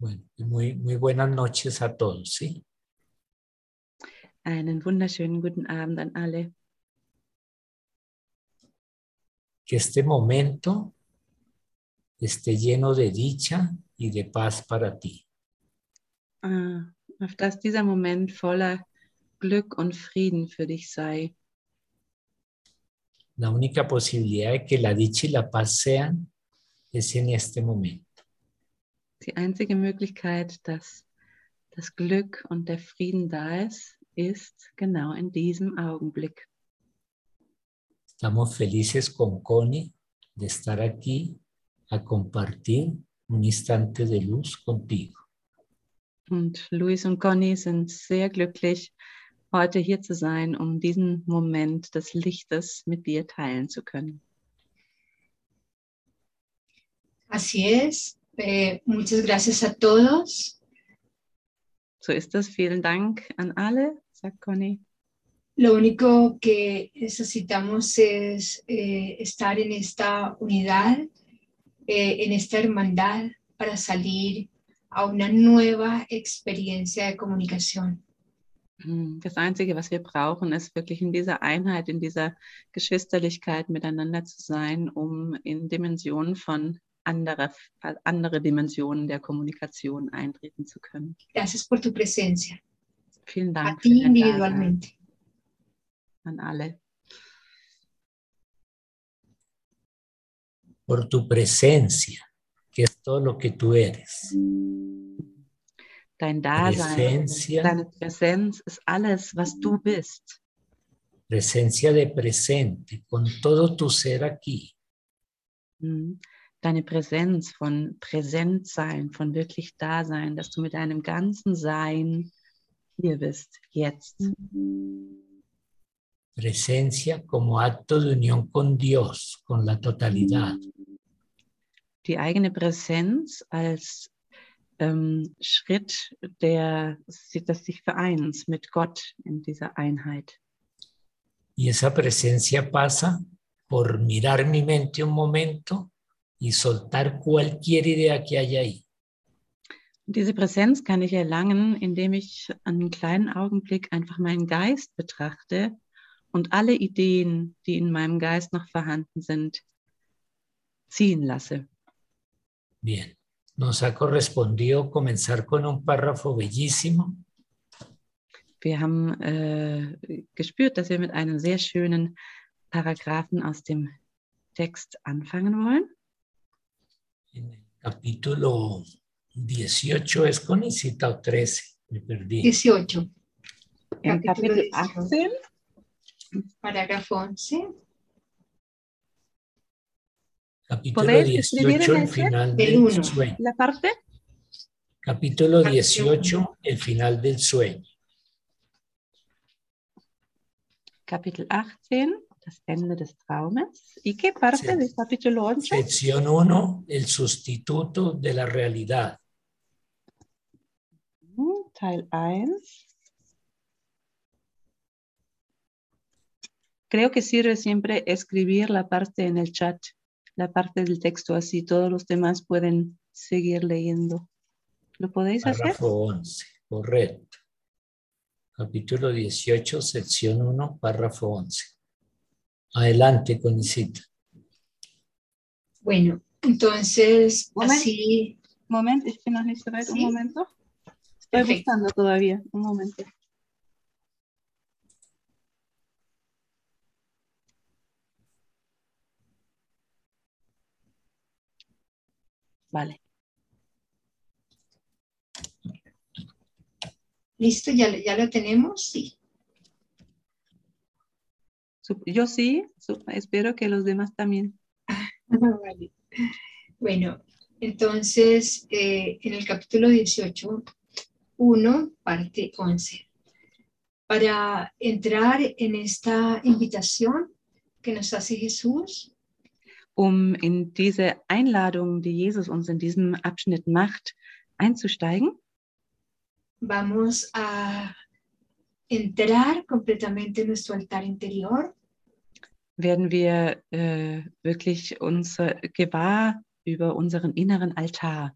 Bueno, muy, muy buenas noches a todos, ¿sí? Einen wunderschönen guten Abend an alle. Que este momento esté lleno de dicha y de paz para ti. Ah, auf dass dieser Moment voller Glück und Frieden für dich sei. La única posibilidad de que la dicha y la paz sean es en este momento. Die einzige Möglichkeit, dass das Glück und der Frieden da ist, ist genau in diesem Augenblick. Estamos felices con Connie de estar aquí a compartir un instante de luz contigo. Und Luis und Conny sind sehr glücklich, heute hier zu sein, um diesen Moment des Lichtes mit dir teilen zu können. Así es. Eh, muchas gracias a todos. So ist es. Vielen Dank an alle, sagt Conny. Lo único que necesitamos es eh, estar en esta unidad, eh, en esta hermandad para salir a una nueva experiencia de comunicación. Hm, Das Einzige, was wir brauchen, ist wirklich in dieser Einheit, in dieser Geschwisterlichkeit miteinander zu sein, um in Dimensionen von anderer, andere Dimensionen der Kommunikation eintreten zu können. Gracias por tu presencia, Vielen a Dank ti dein Dasein individualmente. an alle. Por tu presencia, que es todo lo que tú eres. Dein Dasein, Presencia, deine Präsenz ist alles, was du bist. presencia de presente, con todo tu ser aquí. Hm. Deine Präsenz von Präsentsein, von wirklich Dasein, dass du mit deinem ganzen Sein hier bist, jetzt. Presencia como acto de unión con Dios, con la totalidad. Die eigene Präsenz als ähm, Schritt der, des sich Vereins mit Gott in dieser Einheit. Y esa presencia pasa por mirar mi mente un momento y soltar cualquier idea que haya ahí. Diese Präsenz kann ich erlangen, indem ich einen kleinen Augenblick einfach meinen Geist betrachte und alle Ideen, die in meinem Geist noch vorhanden sind, ziehen lasse. Bien, nos ha correspondido comenzar con un párrafo bellísimo Wir haben äh, gespürt, dass wir mit einem sehr schönen Paragraphen aus dem Text anfangen wollen. En el capítulo 18, es con Isita o 13, me perdí. 18, Im Capítulo Kapitel 18. 18. parágrafo 11, Capítulo ¿Podéis escribir 18, en el final Del del uno. sueño. La parte Capítulo 18, el final del sueño. Kapitel 18, das Ende des Traumes. ¿Y qué parte Sí. del capítulo 8? Sección 1, el sustituto de la realidad. Teil 1. Creo que sirve siempre escribir la parte en el chat, la parte del texto, así todos los demás pueden seguir leyendo. ¿Lo podéis hacer? Párrafo 11, correcto. Capítulo 18, sección 1, párrafo 11. Adelante con Isita. Bueno, entonces Moment. así, Moment, ich bin noch nicht so weit. Un Sí. momento. Estoy buscando todavía. Un momento. Vale. listo, ya, ya lo tenemos, sí. Yo sí, espero que los demás también. Vale. Bueno, entonces eh, en el capítulo 18, 1, parte 11. Para entrar en esta invitación que nos hace Jesús, Um in diese Einladung, die Jesus uns in diesem Abschnitt macht, einzusteigen, vamos a entrar completamente en nuestro altar interior werden wir äh, wirklich unser gewahr über unseren inneren Altar.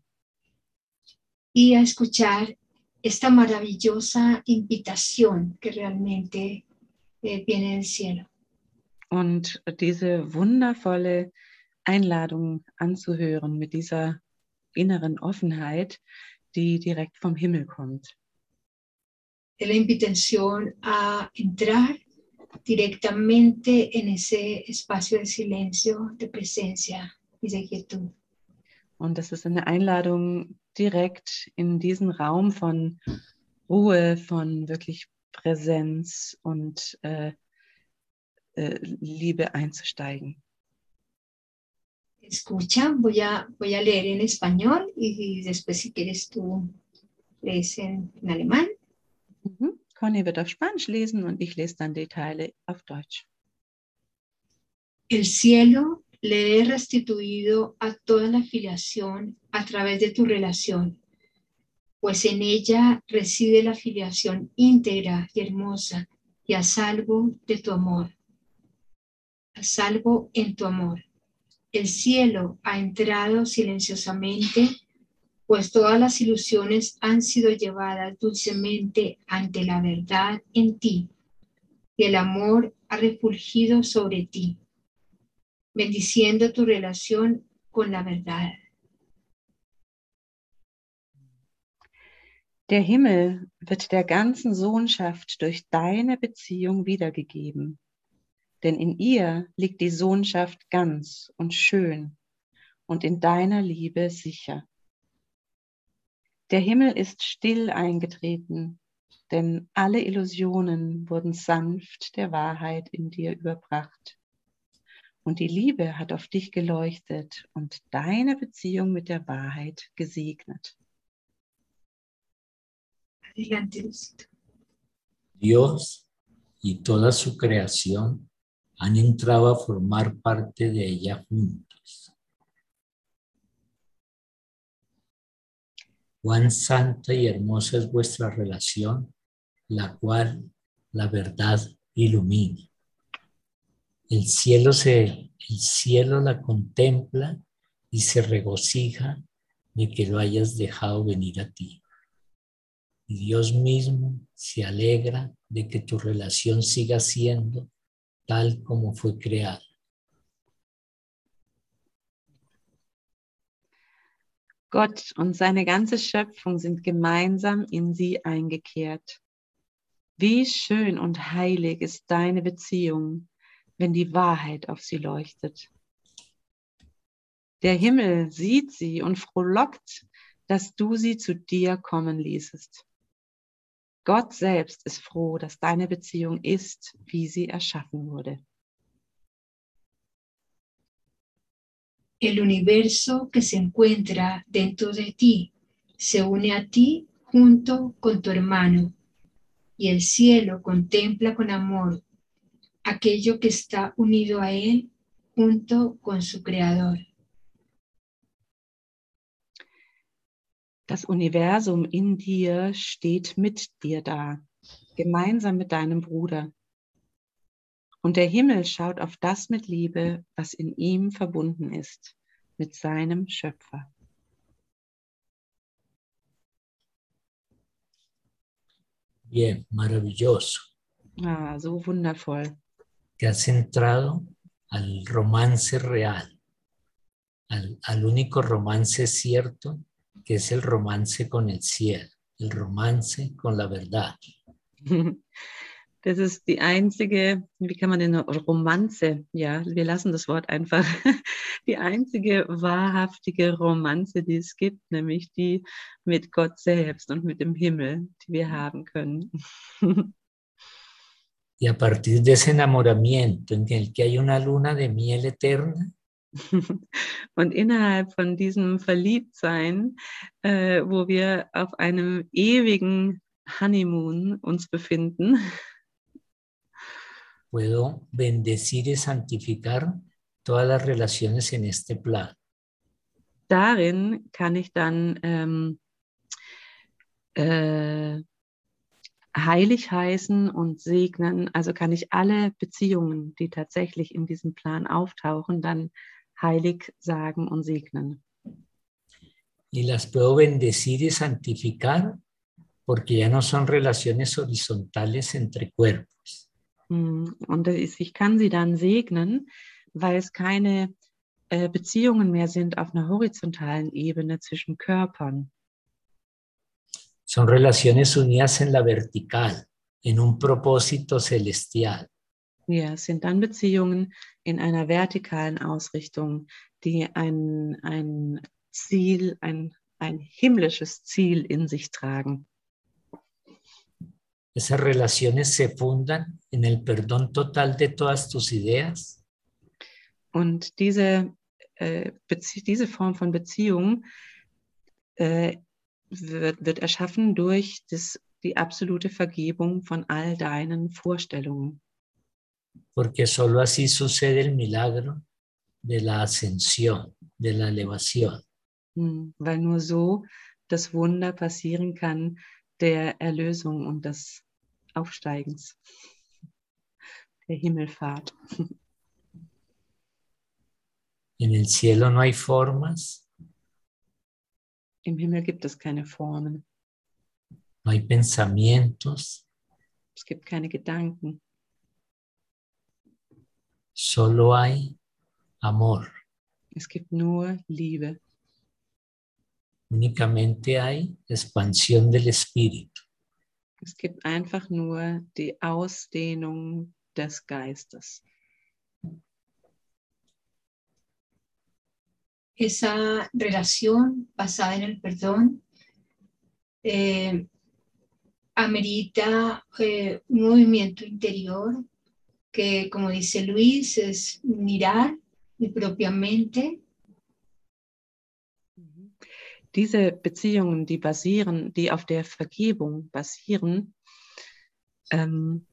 y a escuchar esta maravillosa invitación que realmente eh, viene del cielo. Und diese wundervolle Einladung anzuhören mit dieser inneren Offenheit, die direkt vom Himmel kommt. Es la invitación a entrar directamente en ese espacio de silencio, de presencia y de quietud. Und das ist eine Einladung, direkt in diesen Raum von Ruhe, von wirklich Präsenz und äh, äh, Liebe einzusteigen. Escucha, voy a, voy a leer en español y, después si quieres tú lees en, en alemán. Conny wird auf Spanisch lesen und ich lese dann die Teile Deutsch. El cielo le he restituido a toda la filiación a través de tu relación, pues en ella reside la filiación íntegra y hermosa y a salvo de tu amor, a salvo en tu amor. El cielo ha entrado silenciosamente, pues todas las ilusiones han sido llevadas dulcemente ante la verdad en ti, y el amor ha refulgido sobre ti bendiciendo tu relación con la verdad. Der Himmel wird der ganzen Sohnschaft durch deine Beziehung wiedergegeben, denn in ihr liegt die Sohnschaft ganz und schön und in deiner Liebe sicher. Der Himmel ist still eingetreten, denn alle Illusionen wurden sanft der Wahrheit in dir überbracht. Und die Liebe hat auf dich geleuchtet und deine Beziehung mit der Wahrheit gesegnet. Dios y toda su creación han entrado a formar parte de ella juntos. Cuán santa y hermosa es vuestra relación, la cual la verdad ilumina. El cielo, se, el cielo la contempla y se regocija de que lo hayas dejado venir a ti. Y Dios mismo se alegra de que tu relación siga siendo tal como fue creada. Gott und seine ganze Schöpfung sind gemeinsam in sie eingekehrt. Wie schön und heilig ist deine Beziehung wenn die Wahrheit auf sie leuchtet. Der Himmel sieht sie und frohlockt, dass du sie zu dir kommen ließest. Gott selbst ist froh, dass deine Beziehung ist, wie sie erschaffen wurde. El universo que se encuentra dentro de ti se une a ti junto con tu hermano y el cielo contempla con amor aquello que está unido a Él junto con su Creador. Das Universum in dir steht mit dir da, gemeinsam mit deinem Bruder. Und der Himmel schaut auf das mit Liebe, was in ihm verbunden ist, mit seinem Schöpfer. Bien, maravilloso. Ah, so wundervoll. te has centrado al romance real, al, al único romance cierto, que es el romance con el cielo, el romance con la verdad. Das ist die einzige, wie kann man denn Romanze, ja, wir lassen das Wort einfach, die einzige wahrhaftige Romanze, die es gibt, nämlich die mit Gott selbst und mit dem Himmel, die wir haben können. Y a partir de ese enamoramiento en el que hay una luna de miel eterna, Und innerhalb von diesem Verliebtsein, äh, wo wir auf einem ewigen Honeymoon uns befinden, puedo bendecir y santificar todas las relaciones en este plan. Darin kann ich dann ähm, äh, heilig heißen und segnen. Also kann ich alle Beziehungen, die tatsächlich in diesem Plan auftauchen, dann heilig sagen und segnen. y las puedo bendecir y santificar porque ya no son relaciones horizontales entre cuerpos. Und ich kann sie dann segnen, weil es keine äh, Beziehungen mehr sind auf einer horizontalen Ebene zwischen Körpern. Son relaciones unidas en la vertical, en un propósito celestial. Ja, es sind dann Beziehungen in einer vertikalen Ausrichtung, die ein, ein Ziel, ein, ein himmlisches Ziel in sich tragen. Esas relaciones se fundan en el perdón total de todas tus ideas, Und diese, äh, diese Form von Beziehung äh, wird, wird erschaffen durch das, die absolute Vergebung von all deinen Vorstellungen. porque solo así sucede el milagro de la ascensión, de la elevación. Hm, Weil nur so das Wunder passieren kann der Erlösung und des Aufsteigens, der Himmelfahrt. En el cielo no hay formas, Im Himmel gibt es keine Formen, no hay pensamientos, es gibt keine Gedanken, solo hay amor. es gibt nur Liebe. Únicamente hay expansión del espíritu. Es gibt einfach nur die Ausdehnung des Geistes. esa relación basada en el perdón eh, amerita eh, un movimiento interior que, como dice Luis, es mirar mi propia mente Diese Beziehungen, die basieren, die auf der Vergebung basieren, ähm,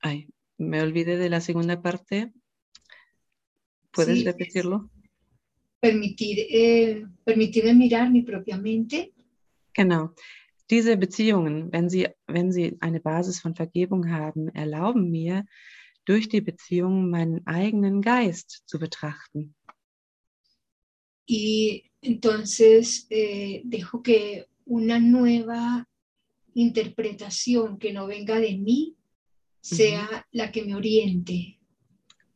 ay, me olvidé de la segunda parte. ¿Puedes Sí. repetirlo? permitir, eh, permitirme mirar mi propia mente Genau. Diese Beziehungen, wenn sie, wenn sie eine Basis von Vergebung haben, erlauben mir, durch die Beziehung meinen eigenen Geist zu betrachten. y entonces eh, dejo que una nueva interpretación que no venga de mí sea la que me oriente.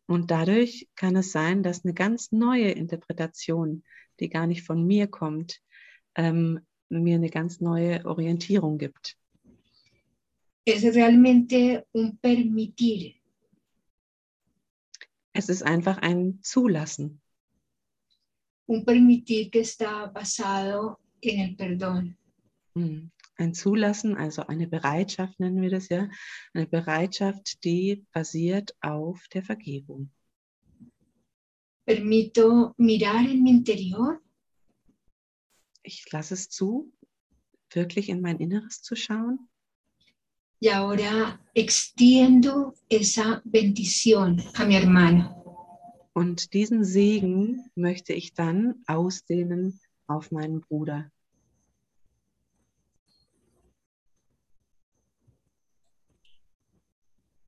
Und dadurch kann es sein, dass eine ganz neue Interpretation, die gar nicht von mir kommt, ähm, mir eine ganz neue Orientierung gibt. Es realmente un permitir, Es ist einfach ein Zulassen, un permitir que está basado en el perdón. Mm. ein Zulassen, also eine Bereitschaft nennen wir das ja, eine Bereitschaft, die basiert auf der Vergebung. Permito mirar en mi interior Ich lasse es zu, wirklich in mein Inneres zu schauen y ahora extiendo esa bendición a mi hermano. Und diesen Segen möchte ich dann ausdehnen auf meinen Bruder.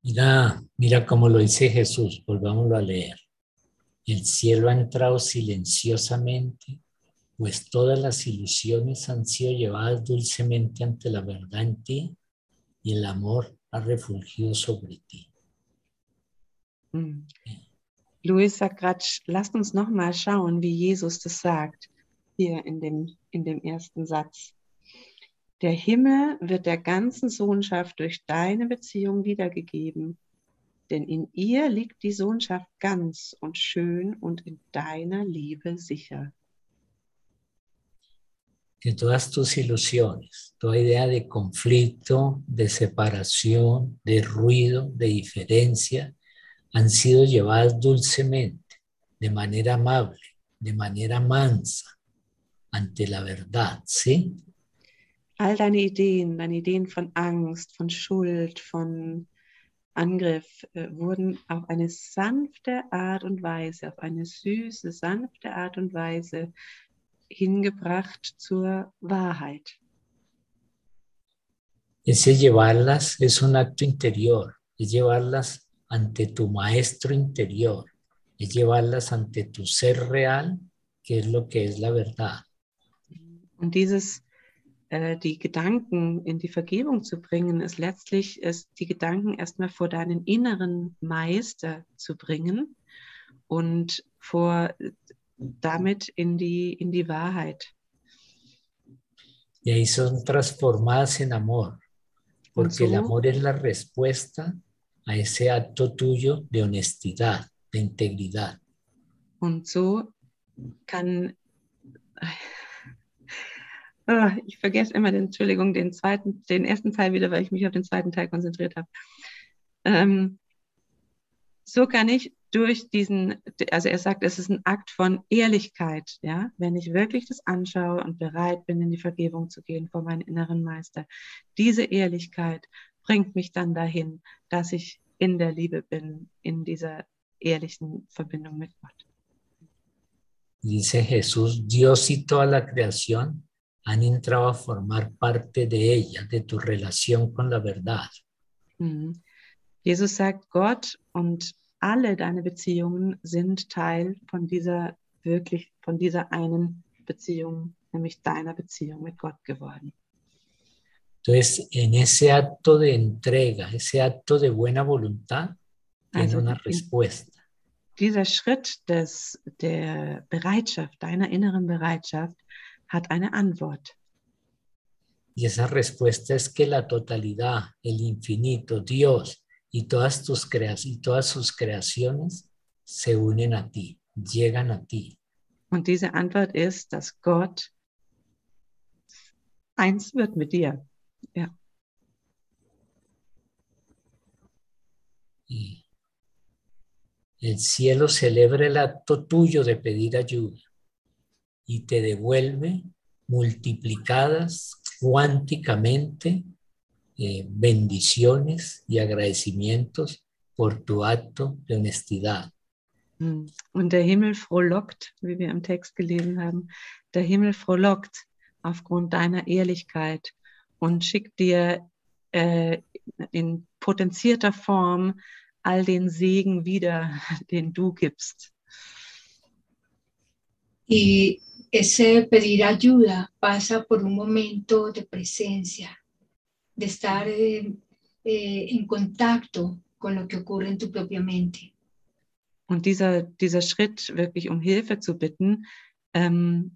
Mira, mira cómo lo dice Jesús, volvámoslo a leer. El cielo ha entrado silenciosamente, pues todas las ilusiones han sido llevadas dulcemente ante la verdad en ti y el amor ha refulgido sobre ti. Hm. Louis sagt gerade, lasst uns nochmal schauen, wie Jesus das sagt, hier in dem, in dem ersten Satz. Der Himmel wird der ganzen Sohnschaft durch deine Beziehung wiedergegeben, denn in ihr liegt die Sohnschaft ganz und schön und in deiner Liebe sicher. Que todas tus ilusiones, toda idea de conflicto, de separación, de ruido, de diferencia, han sido llevadas dulcemente, de manera amable, de manera mansa, ante la verdad, ¿sí? All deine Ideen, deine Ideen von Angst, von Schuld, von Angriff äh, wurden auf eine sanfte Art und Weise, auf eine süße, sanfte Art und Weise hingebracht zur Wahrheit. Ese llevarlas es un acto interior, es llevarlas ante tu maestro interior, es llevarlas ante tu ser real, que es lo que es la verdad. Und dieses, äh, die Gedanken in die Vergebung zu bringen, ist letztlich, ist die Gedanken erstmal vor deinen inneren Meister zu bringen und vor damit in die, in die Wahrheit. Y ahí son transformadas en amor, porque el so- amor es la respuesta a ese acto tuyo de honestidad, de integridad. Und so kann, Ah, ich vergesse immer den, Entschuldigung, den zweiten, den ersten Teil wieder, weil ich mich auf den zweiten Teil konzentriert habe. Ähm, so kann ich durch diesen, also er sagt, es ist ein Akt von Ehrlichkeit, ja, wenn ich wirklich das anschaue und bereit bin, in die Vergebung zu gehen vor meinen inneren Meister. Diese Ehrlichkeit bringt mich dann dahin, dass ich in der Liebe bin, in dieser ehrlichen Verbindung mit Gott. Dice Jesús, Dios y toda la creación han entrado a formar parte de ella, de tu relación con la verdad. Mhm. Jesus sagt, Gott und alle deine Beziehungen sind Teil von dieser wirklich, von dieser einen Beziehung, nämlich deiner Beziehung mit Gott geworden. Entonces, en ese acto de entrega, ese acto de buena voluntad, tiene una respuesta. Dieser Schritt des, der Bereitschaft, deiner inneren Bereitschaft, hat eine Antwort. Y esa respuesta es que la totalidad, el infinito, Dios y todas tus y todas sus creaciones se unen a ti, llegan a ti. Und diese Antwort ist, dass Gott eins wird mit dir. Ja. Y el cielo celebra el acto tuyo de pedir ayuda y te devuelve multiplicadas cuánticamente eh, bendiciones y agradecimientos por tu acto de honestidad. Hm. Und der Himmel frohlockt, wie wir im Text gelesen haben, der Himmel frohlockt aufgrund deiner Ehrlichkeit und schickt dir äh, in potenzierter Form all den Segen wieder, den du gibst. Y ese pedir ayuda pasa por un momento de presencia, de estar eh, eh, en contacto con lo que ocurre en tu propia mente. Und dieser, dieser Schritt, wirklich um Hilfe zu bitten, ähm,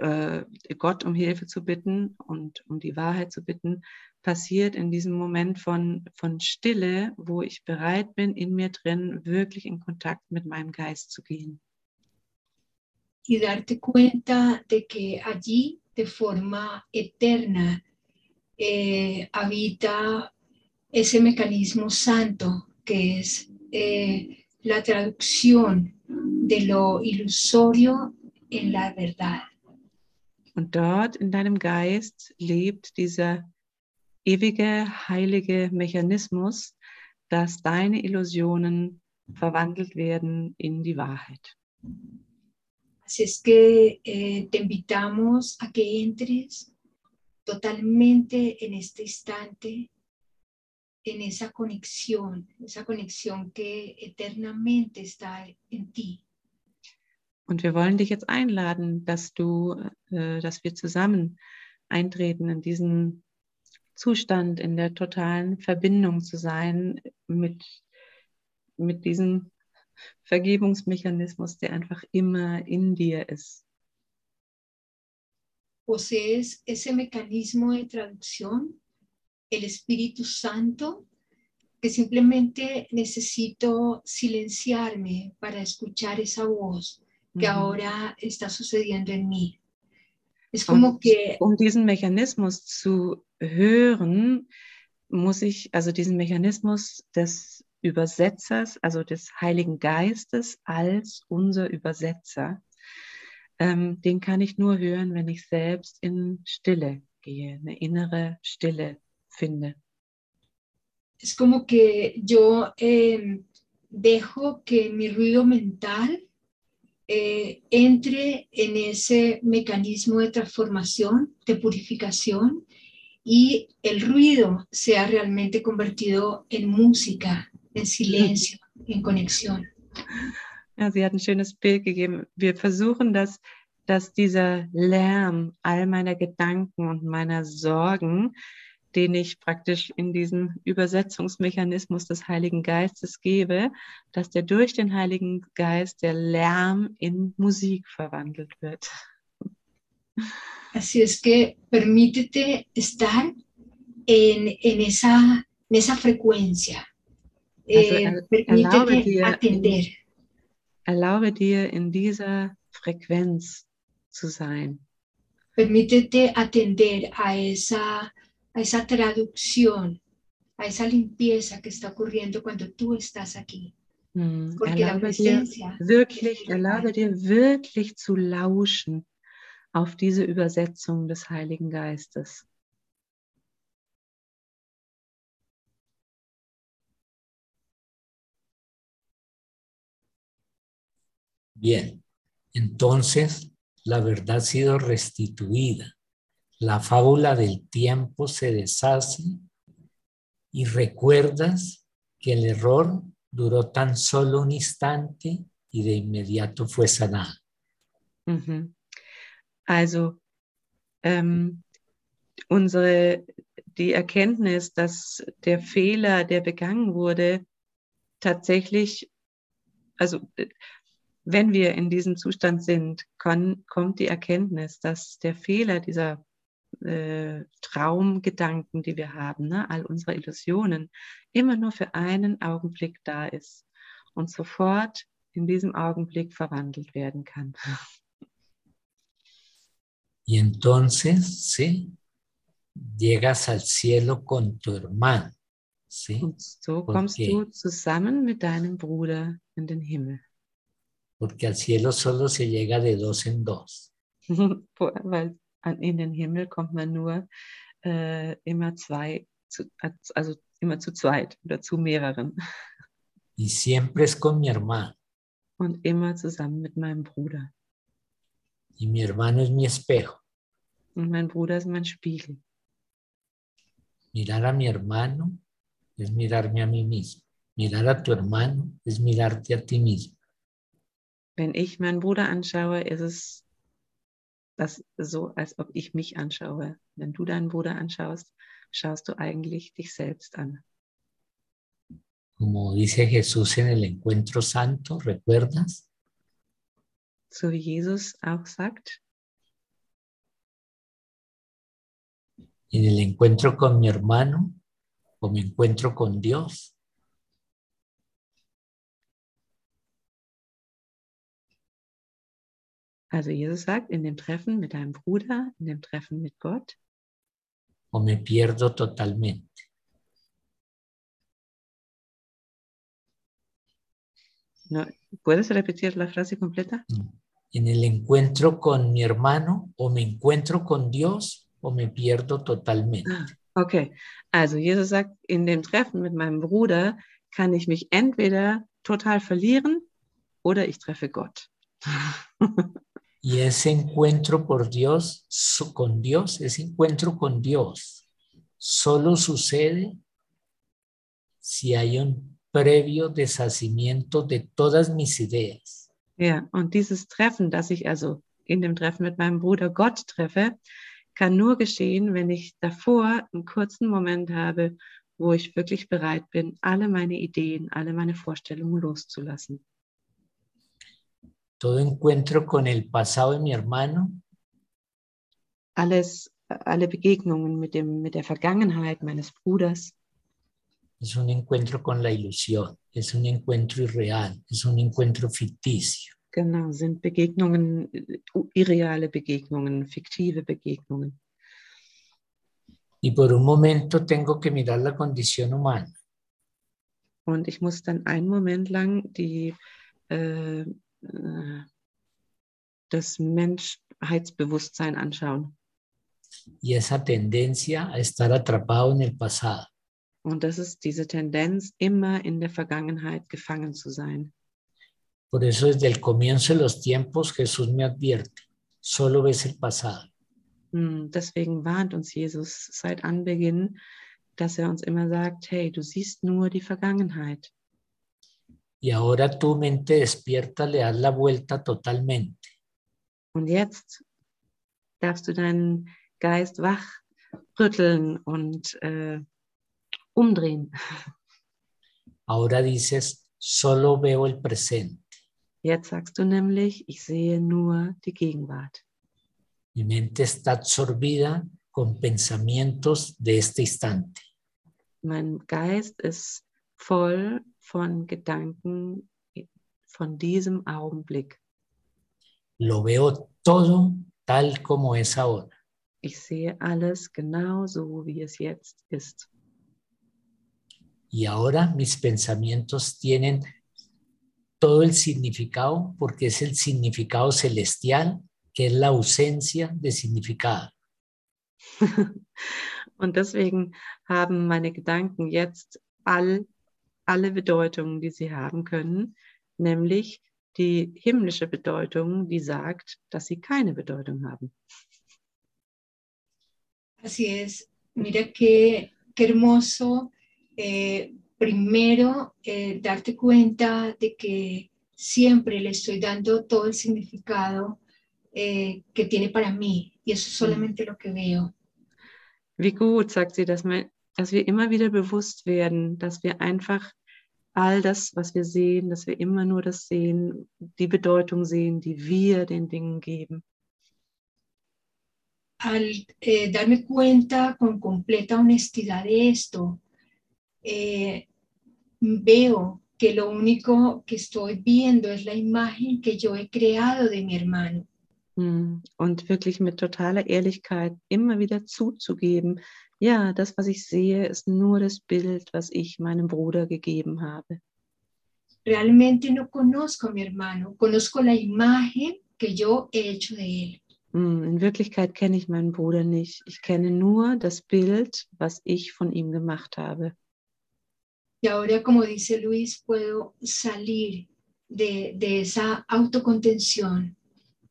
äh, Gott um Hilfe zu bitten und um die Wahrheit zu bitten, passiert in diesem Moment von, von Stille, wo ich bereit bin, in mir drin wirklich in Kontakt mit meinem Geist zu gehen. y darte cuenta de que allí de forma eterna eh, habita ese mecanismo santo que es eh, la traducción de lo ilusorio en la verdad. Und dort in deinem Geist lebt dieser ewige, heilige Mechanismus, dass deine Illusionen verwandelt werden in die Wahrheit. Así es que eh, te invitamos a que entres totalmente en este instante, en esa conexión, esa conexión que eternamente está en ti. Und wir wollen dich jetzt einladen, dass du, äh, dass wir zusammen eintreten in diesen Zustand, in der totalen Verbindung zu sein mit, mit diesem Vergebungsmechanismus, der einfach immer in dir ist. Posees ese mecanismo de traducción, el Espíritu Santo, que simplemente necesito silenciarme para escuchar esa voz que ahora está sucediendo en mí. Es como Und que um diesen Mechanismus zu hören, muss ich, also diesen Mechanismus des Übersetzers, also des Heiligen Geistes als unser Übersetzer, ähm, den kann ich nur hören, wenn ich selbst in Stille gehe, eine innere Stille finde. es como que yo eh, dejo que mi ruido mental eh, entre en ese mecanismo de transformación, de purificación, y el ruido sea realmente convertido en música, en silencio, en conexión. Ja, sie hat ein schönes Bild gegeben. Wir versuchen, dass dass dieser Lärm all meiner Gedanken und meiner Sorgen, den ich praktisch in diesen Übersetzungsmechanismus des Heiligen Geistes gebe, dass der durch den Heiligen Geist der Lärm in Musik verwandelt wird. Así es que permítete estar en, en, esa, en esa frecuencia. Eh, Also, permítete erlaube dir, atender. erlaube dir in dieser Frequenz zu sein. Permítete atender a esa, a esa traducción, a esa limpieza que está ocurriendo cuando tú estás aquí. Hm, Porque la Erlaube dir presencia wirklich, erlaube dir wirklich zu lauschen auf diese Übersetzung des Heiligen Geistes. Bien, entonces la verdad ha sido restituida. La fábula del tiempo se deshace y recuerdas que el error duró tan solo un instante y de inmediato fue sanado. Also ähm, unsere die Erkenntnis, dass der Fehler, der begangen wurde, tatsächlich, also äh, wenn wir in diesem Zustand sind, kann, kommt die Erkenntnis, dass der Fehler dieser äh, Traumgedanken, die wir haben, ne, all unsere Illusionen, immer nur für einen Augenblick da ist und sofort in diesem Augenblick verwandelt werden kann. Y entonces, ¿sí? Llegas al cielo con tu hermano, ¿sí? Und so kommst du zusammen mit deinem Bruder in den Himmel. Porque al cielo solo se llega de dos en dos. Weil an- in den Himmel kommt man nur äh, immer zwei, zu, also immer zu zweit oder zu mehreren Y siempre es con mi hermano. und immer zusammen mit meinem Bruder. Y mi hermano es mi espejo. Und mein Bruder ist mein Spiegel. Mirar a mi hermano es mirarme a mí mismo. Mirar a tu hermano es mirarte a ti mismo. Wenn ich meinen Bruder anschaue, ist es das so, als ob ich mich anschaue. Wenn du deinen Bruder anschaust, schaust du eigentlich dich selbst an. Como dice Jesús en el encuentro santo, ¿recuerdas? So wie Jesus auch sagt, En el encuentro con mi hermano o me encuentro con Dios. Also Jesus sagt, in dem Treffen mit deinem Bruder, in dem Treffen mit Gott, o me pierdo totalmente. no, ¿puedes repetir la frase completa? En el encuentro con mi hermano o me encuentro con Dios o me pierdo totalmente. Ah, Okay, also Jesus sagt, in dem Treffen mit meinem Bruder kann ich mich entweder total verlieren oder ich treffe Gott. Y ese encuentro por Dios, con Dios, ese encuentro con Dios, solo sucede si hay un previo deshacimiento de todas mis ideas. Ja, und dieses Treffen, das ich also in dem Treffen mit meinem Bruder Gott treffe, kann nur geschehen, wenn ich davor einen kurzen Moment habe, wo ich wirklich bereit bin, alle meine Ideen, alle meine Vorstellungen loszulassen. Todo encuentro con el pasado de mi hermano Alles, alle Begegnungen mit, dem, mit der Vergangenheit meines Bruders es un encuentro con la ilusión, es un encuentro irreal, es un encuentro ficticio. Genau, sind Begegnungen, irreale Begegnungen, fiktive Begegnungen. Y por un momento tengo que mirar la condición humana. Und ich muss dann einen Moment lang die, äh, das Menschheitsbewusstsein anschauen. y esa tendencia a estar atrapado en el pasado. Und das ist diese Tendenz, immer in der Vergangenheit gefangen zu sein. Por eso desde el comienzo de los tiempos Jesús me advierte, solo ves el pasado. Hm, Deswegen warnt uns Jesus seit Anbeginn, dass er uns immer sagt, hey, du siehst nur die Vergangenheit. Y ahora tu mente despierta le das la vuelta totalmente. Und jetzt darfst du deinen Geist und äh, umdrehen. Ahora dices, solo veo el presente. Jetzt sagst du nämlich, ich sehe nur die Gegenwart. Mi mente está absorbida con pensamientos de este instante. Mein Geist ist voll von Gedanken von diesem Augenblick. Lo veo todo tal como es ahora. Ich sehe alles genau so, wie es jetzt ist. Y ahora mis pensamientos tienen todo el significado porque es el significado celestial, que es la ausencia de significado. Und deswegen haben meine Gedanken jetzt all, alle Bedeutungen, die sie haben können, nämlich die himmlische Bedeutung, die sagt, dass sie keine Bedeutung haben. Así es. Mira qué, qué hermoso. eh, primero, eh, darte cuenta de que siempre le estoy dando todo el significado eh, que tiene para mí. Y eso es solamente lo que veo. Wie gut, sagt sie, dass, man, dass wir immer wieder bewusst werden, dass wir einfach all das, was wir sehen, dass wir immer nur das sehen, die Bedeutung sehen, die wir den Dingen geben. Al eh, darme cuenta con completa honestidad de esto, eh, veo que lo único que estoy viendo es la imagen que yo he creado de mi hermano. Mm, Und wirklich mit totaler Ehrlichkeit immer wieder zuzugeben, ja, das, was ich sehe, ist nur das Bild, was ich meinem Bruder gegeben habe. Realmente no conozco a mi hermano, conozco la imagen que yo he hecho de él. Mm, In Wirklichkeit kenne ich meinen Bruder nicht. Ich kenne nur das Bild, was ich von ihm gemacht habe. Y ahora, como dice Luis, puedo salir de, de esa autocontención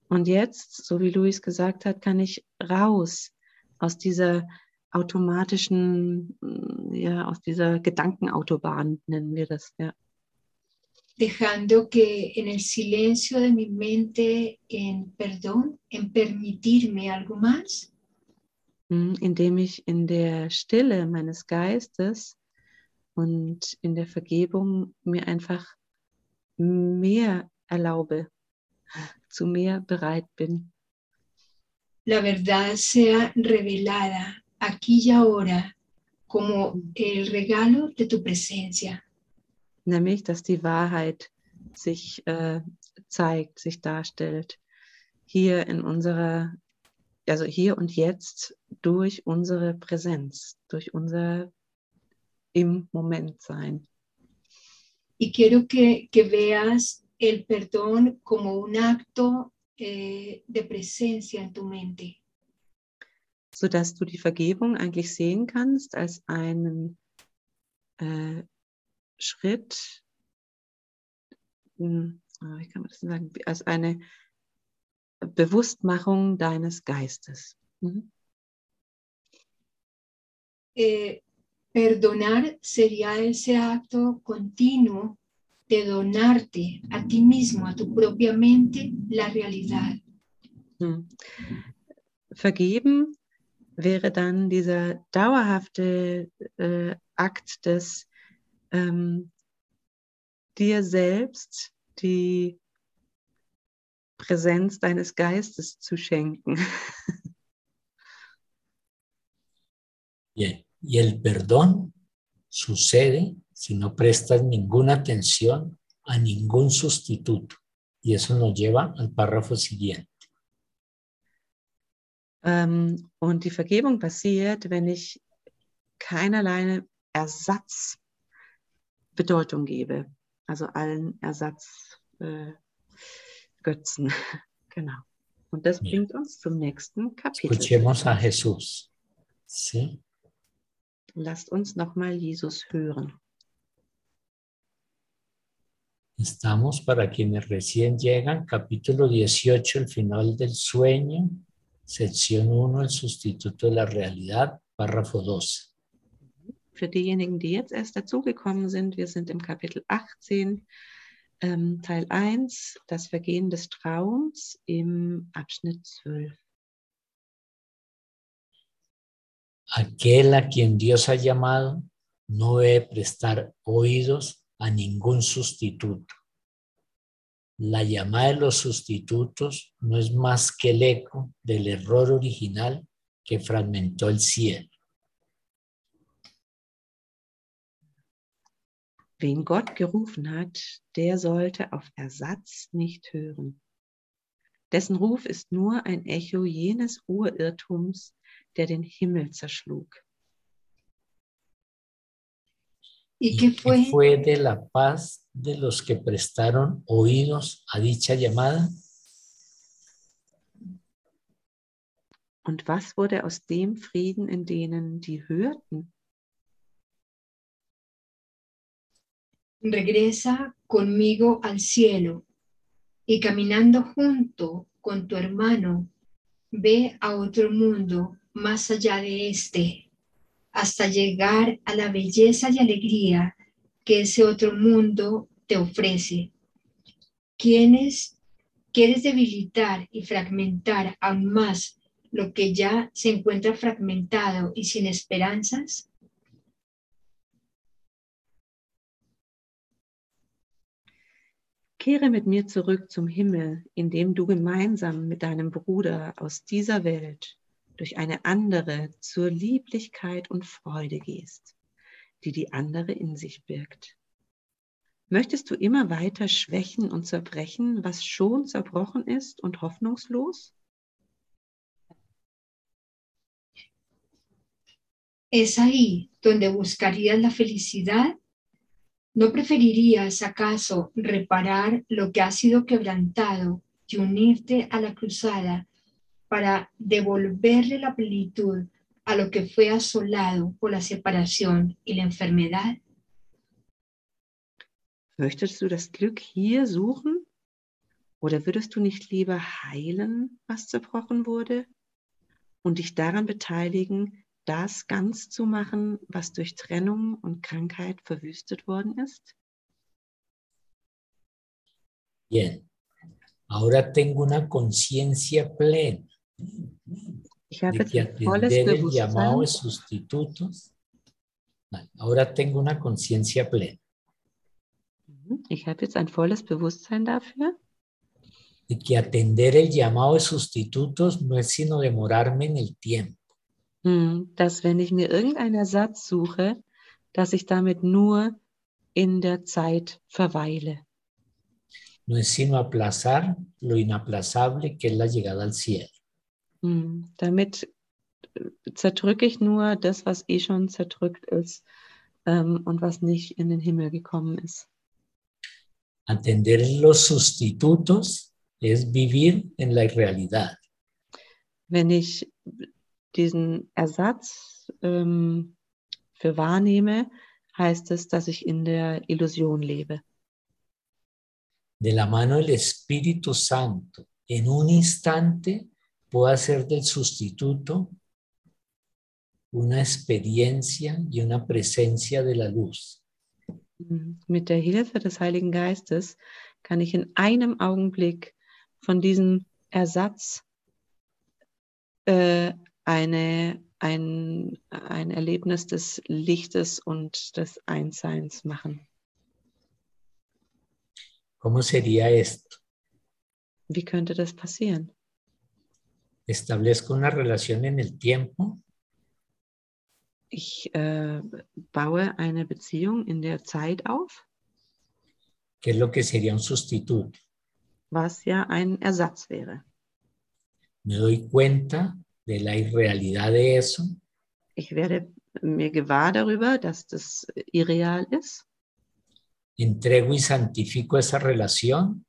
Und jetzt, so wie Luis gesagt hat, kann ich raus aus dieser automatischen, mm, ja, aus dieser Gedankenautobahn, nennen wir das, ja. dejando que en el silencio de mi mente, en perdón, en permitirme algo más, Mm, Indem ich in der Stille meines Geistes und in der Vergebung mir einfach mehr erlaube, zu mehr bereit bin. la verdad sea revelada aquí y ahora como el regalo de tu presencia. nämlich dass die Wahrheit sich äh, zeigt, sich darstellt, hier in unserer, also hier und jetzt durch unsere Präsenz, durch unser im Moment sein. Y quiero que, que veas el perdón como un acto eh, de presencia en tu mente. Sodass du die Vergebung eigentlich sehen kannst als einen äh, Schritt, hm, ah, wie kann man das sagen, als eine Bewusstmachung deines Geistes. Mhm. Eh, perdonar sería ese acto continuo de donarte a ti mismo, a tu propia mente, la realidad. Hm. Vergeben wäre dann dieser dauerhafte äh, Akt des ähm, dir selbst die Präsenz deines Geistes zu schenken. Y, y el perdón sucede si no prestas ninguna atención a ningún sustituto. Y eso nos lleva al párrafo siguiente. Ähm, und die Vergebung passiert, wenn ich keinerlei Ersatzbedeutung gebe. Also allen Ersatzgötzen. Äh, genau. Und das bringt uns zum nächsten Kapitel. Escuchemos a Jesús. ¿sí? Lasst uns nochmal Jesus hören. Estamos para quienes recién llegan, capítulo 18, el final del sueño, sección 1, el sustituto de la realidad, párrafo 12. Für diejenigen, die jetzt erst dazugekommen sind, wir sind im Kapitel 18, ähm, Teil 1, das Vergehen des Traums im Abschnitt 12. Aquel a quien Dios ha llamado no debe prestar oídos a ningún sustituto. La llamada de los sustitutos no es más que el eco del error original que fragmentó el cielo. Wen Gott gerufen hat, der sollte auf Ersatz nicht hören. Dessen Ruf ist nur ein Echo jenes Urirrtums, der den Himmel zerschlug. ¿Y qué fue? ¿Qué fue de la paz de los que prestaron oídos a dicha llamada? Und was wurde aus dem Frieden in denen, die hörten? Regresa conmigo al cielo y caminando junto con tu hermano, ve a otro mundo más allá de este, hasta llegar a la belleza y alegría que ese otro mundo te ofrece. ¿Quieres, quieres debilitar y fragmentar aún más lo que ya se encuentra fragmentado y sin esperanzas? Kehre mit mir zurück zum Himmel, indem du gemeinsam mit deinem Bruder aus dieser Welt durch eine andere zur Lieblichkeit und Freude gehst, die die andere in sich birgt. Möchtest du immer weiter schwächen und zerbrechen, was schon zerbrochen ist und hoffnungslos? ¿Es ahí donde buscarías la felicidad? ¿No preferirías acaso reparar lo que ha sido quebrantado y unirte a la cruzada para devolverle la plenitud a lo que fue asolado por la separación y la enfermedad? Möchtest du das Glück hier suchen? Oder würdest du nicht lieber heilen, was zerbrochen wurde? Und dich daran beteiligen, das ganz zu machen, was durch Trennung und Krankheit verwüstet worden ist? Bien, ahora tengo una conciencia plena Ich habe de que volles atender el llamado de Bewusstsein. sustitutos. Vale, Ahora tengo una conciencia plena Mhm. Ich habe jetzt ein volles Bewusstsein dafür, de que atender el llamado de sustitutos no es sino demorarme en el tiempo. hm, dass wenn ich mir irgendeinen Ersatz suche, dass ich damit nur in der Zeit verweile. No es sino aplazar lo inaplazable que es la llegada al cielo. Hm, Damit äh, zerdrücke ich nur das, was eh schon zerdrückt ist ähm, und was nicht in den Himmel gekommen ist. Atender los sustitutos es vivir en la irrealidad. Wenn ich diesen Ersatz ähm, für wahrnehme, heißt es, dass ich in der Illusion lebe. De la mano del Espíritu Santo, en un instante puedo hacer del sustituto una experiencia y una presencia de la luz. Mhm. Mit der Hilfe des Heiligen Geistes kann ich in einem Augenblick von diesem Ersatz äh, eine, ein, ein Erlebnis des Lichtes und des Einsseins machen. ¿Cómo sería esto? Wie könnte das passieren? Establezco una relación en el tiempo Ich äh, baue eine Beziehung in der Zeit auf, que es lo que sería un sustituto. was ja ein Ersatz wäre. Me doy cuenta de la irrealidad de eso Ich werde mir gewahr darüber, dass das irreal ist. entrego y santifico esa relación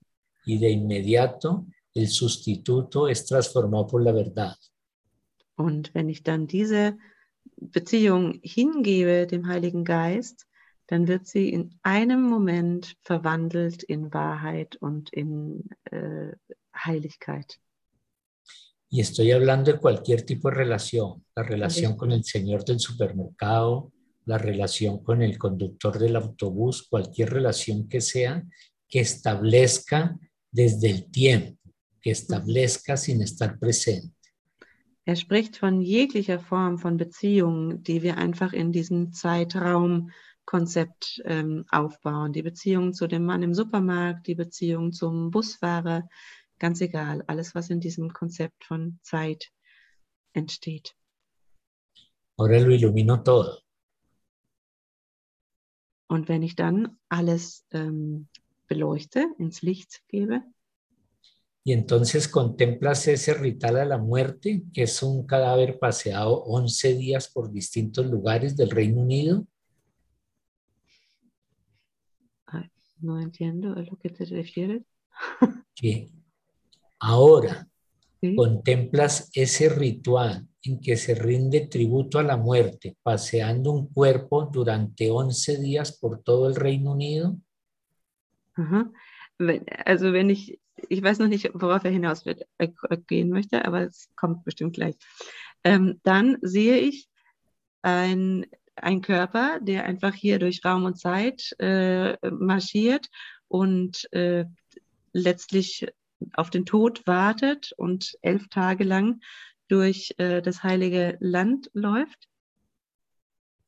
y de inmediato el sustituto es transformado por la verdad. Und wenn ich dann diese Beziehung hingebe dem Heiligen Geist, dann wird sie in einem Moment verwandelt in Wahrheit und in äh, Heiligkeit. Y estoy hablando de cualquier tipo de relación, la relación con el señor del supermercado, la relación con el conductor del autobús, cualquier relación que sea que establezca desde el tiempo, que establezca sin estar presente. Er spricht von jeglicher Form von Beziehungen, die wir einfach in diesem Zeitraumkonzept ähm, aufbauen. Die Beziehung zu dem Mann im Supermarkt, die Beziehung zum Busfahrer, ganz egal, alles, was in diesem Konzept von Zeit entsteht. Ahora lo ilumino todo. Und wenn ich dann alles ähm, beleuchte, ins Licht gebe, Y entonces contemplas ese ritual a la muerte, que es un cadáver paseado 11 días por distintos lugares del Reino Unido. Ay, no entiendo a lo que te refieres. que ahora Sí. contemplas ese ritual en que se rinde tributo a la muerte, paseando un cuerpo durante 11 días por todo el Reino Unido. Wenn, also wenn ich, ich weiß noch nicht, worauf er hinaus wird, äh, gehen möchte, aber es kommt bestimmt gleich. Ähm, dann sehe ich ein, ein Körper, der einfach hier durch Raum und Zeit äh, marschiert und äh, letztlich auf den Tod wartet und elf Tage lang durch äh, das heilige Land läuft.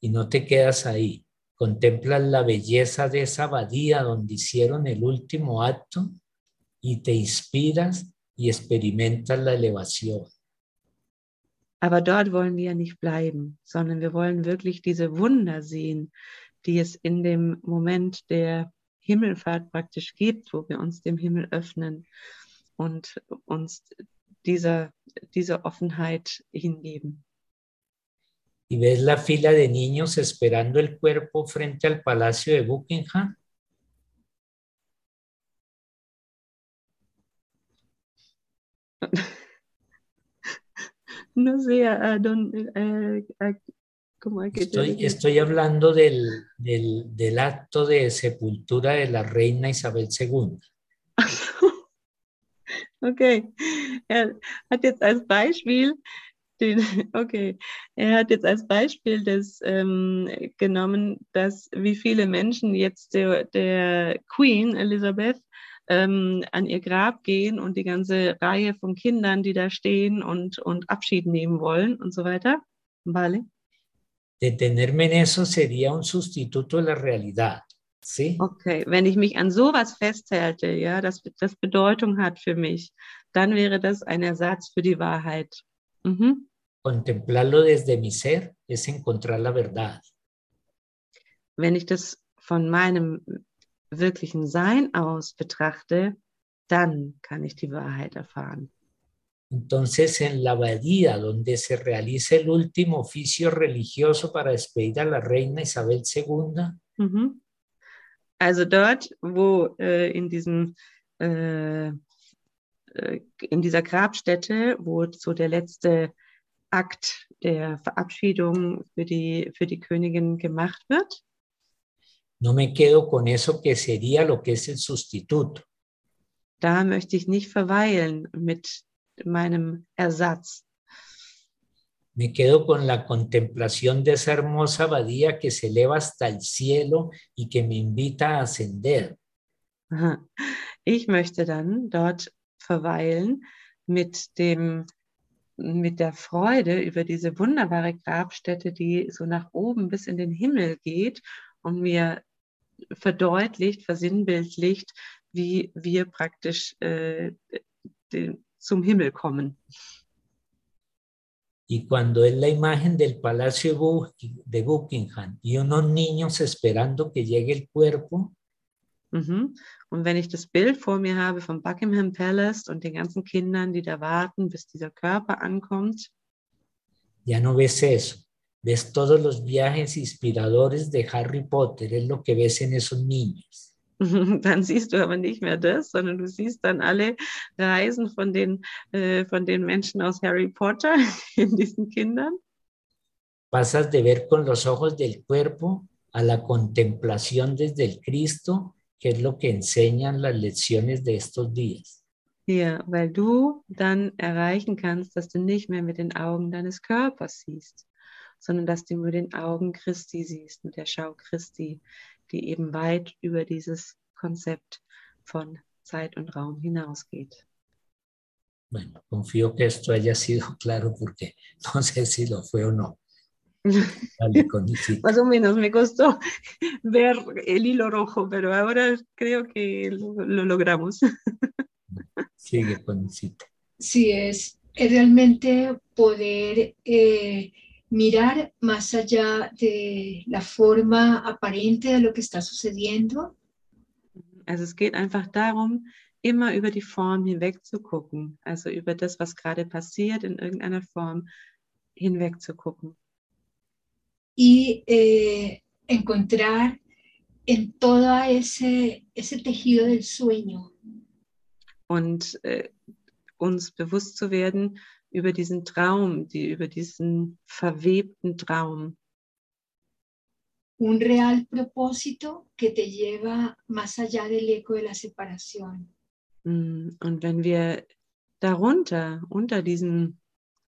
Y no te quedas ahí. Contemplas la belleza de esa abadía donde hicieron el último acto y te inspiras y experimentas la elevación. Aber dort wollen wir ja nicht bleiben, sondern wir wollen wirklich diese Wunder sehen, die es in dem Moment der Himmelfahrt praktisch gibt, wo wir uns dem Himmel öffnen und uns dieser, dieser Offenheit hingeben. Y ves la fila de niños esperando el cuerpo frente al Palacio de Buckingham. No sé, a don, eh, a- ¿cómo es que Estoy, estoy hablando del, del, del acto de sepultura de la reina Isabel II. Okay, er hat jetzt als Beispiel den, okay, er hat jetzt als Beispiel das ähm, genommen, dass wie viele Menschen jetzt der, der Queen Elizabeth ähm, an ihr Grab gehen und die ganze Reihe von Kindern, die da stehen und, und Abschied nehmen wollen und so weiter. Vale. Detenerme en eso sería un sustituto de la realidad. ¿sí? Okay, wenn ich mich an sowas festhalte, ja, das, das Bedeutung hat für mich, dann wäre das ein Ersatz für die Wahrheit. Mhm. Contemplarlo desde mi ser es encontrar la verdad. Wenn ich das von meinem wirklichen Sein aus betrachte, dann kann ich die Wahrheit erfahren. Entonces, en la abadía donde se realiza el último oficio religioso para despedir a la reina Isabel II, Mhm. Also dort, wo äh, in diesem äh, äh, in dieser Grabstätte, wo so der letzte Akt der Verabschiedung für die, für die Königin gemacht wird, no me quedo con eso que sería lo que es el sustituto. da möchte ich nicht verweilen mit meinem Ersatz. Me quedo con la contemplación de esa hermosa abadía que se eleva hasta el cielo y que me invita a ascender. Ich möchte dann dort verweilen mit dem mit der Freude über diese wunderbare Grabstätte, die so nach oben bis in den Himmel geht und mir verdeutlicht, versinnbildlicht, wie wir praktisch äh, den, zum Himmel kommen. Y cuando es la imagen del Palacio de Buck- de Buckingham y unos niños esperando que llegue el cuerpo, Mhm. Und wenn ich das Bild vor mir habe vom Buckingham Palace und den ganzen Kindern, die da warten, bis dieser Körper ankommt, ya no ves eso. Ves todos los viajes inspiradores de Harry Potter, es lo que ves en esos niños. dann siehst du aber nicht mehr das, sondern du siehst dann alle Reisen von den, äh, von den Menschen aus Harry Potter in diesen Kindern. Pasas de ver con los ojos del cuerpo a la contemplación desde el Cristo, que es lo que enseñan las lecciones de estos días. Ja, weil du dann erreichen kannst, dass du nicht mehr mit den Augen deines Körpers siehst, sondern dass du mit den Augen Christi siehst, mit der Schau Christi, die eben weit über dieses Konzept von Zeit und Raum hinausgeht. Bueno, confío que esto haya sido claro porque no sé si lo fue o no. Conicita. Más o menos me costó ver el hilo rojo, pero ahora creo que lo, lo logramos. Sigue, Conicita. Sí, es, es realmente poder eh, mirar más allá de la forma aparente de lo que está sucediendo Also es geht einfach darum, immer über die Form hinweg zu gucken, also über das, was gerade passiert, in irgendeiner Form hinweg zu gucken. y eh, encontrar en todo ese, ese tejido del sueño und äh, uns bewusst zu werden über diesen Traum, die, über diesen verwebten Traum, un real propósito que te lleva más allá del eco de la separación. Mm, Und wenn wir darunter, unter diesem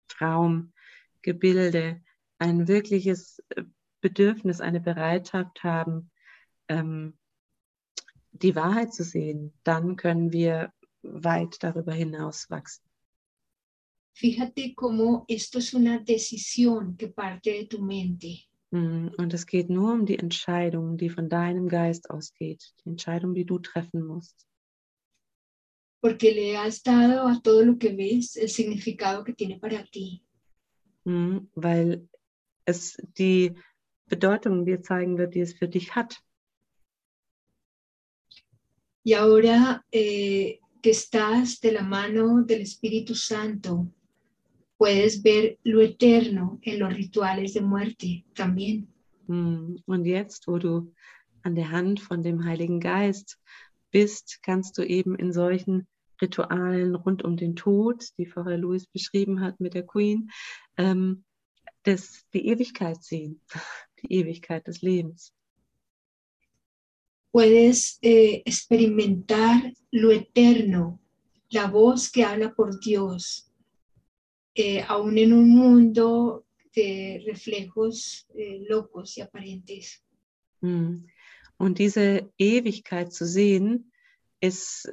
Traumgebilde, ein wirkliches äh, Bedürfnis, eine Bereitschaft haben, ähm, die Wahrheit zu sehen, dann können wir weit darüber hinaus wachsen. Fíjate cómo esto es una decisión que parte de tu mente. Mm, Und es geht nur um die Entscheidung, die von deinem Geist ausgeht, die Entscheidung, die du treffen musst. porque le has dado a todo lo que ves el significado que tiene para ti. Mm, Weil es die Bedeutung dir zeigen wird, die es für dich hat. Y ahora eh, que estás de la mano del Espíritu Santo, puedes ver lo eterno en los rituales de muerte también. Mm, Und jetzt, wo du an der Hand von dem Heiligen Geist bist, kannst du eben in solchen Ritualen rund um den Tod, die vorher Louis beschrieben hat mit der Queen, ähm, das, die Ewigkeit sehen, die Ewigkeit des Lebens. Puedes eh, experimentar lo eterno, la voz que habla por Dios, eh, aún en un mundo de reflejos eh, locos y aparentes. Mm. Und diese Ewigkeit zu sehen, ist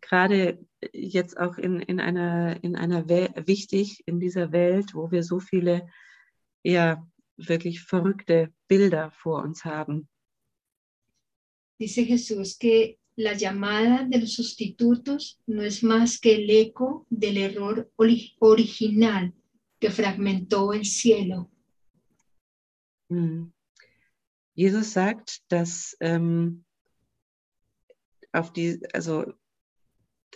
gerade jetzt auch in, in einer, in einer Wel wichtig in dieser Welt, wo wir so viele ja wirklich verrückte Bilder vor uns haben. Dice Jesús que la llamada de los sustitutos no es más que el eco del error ori- original que fragmentó el cielo. Mm. Jesus sagt, dass ähm, auf die, also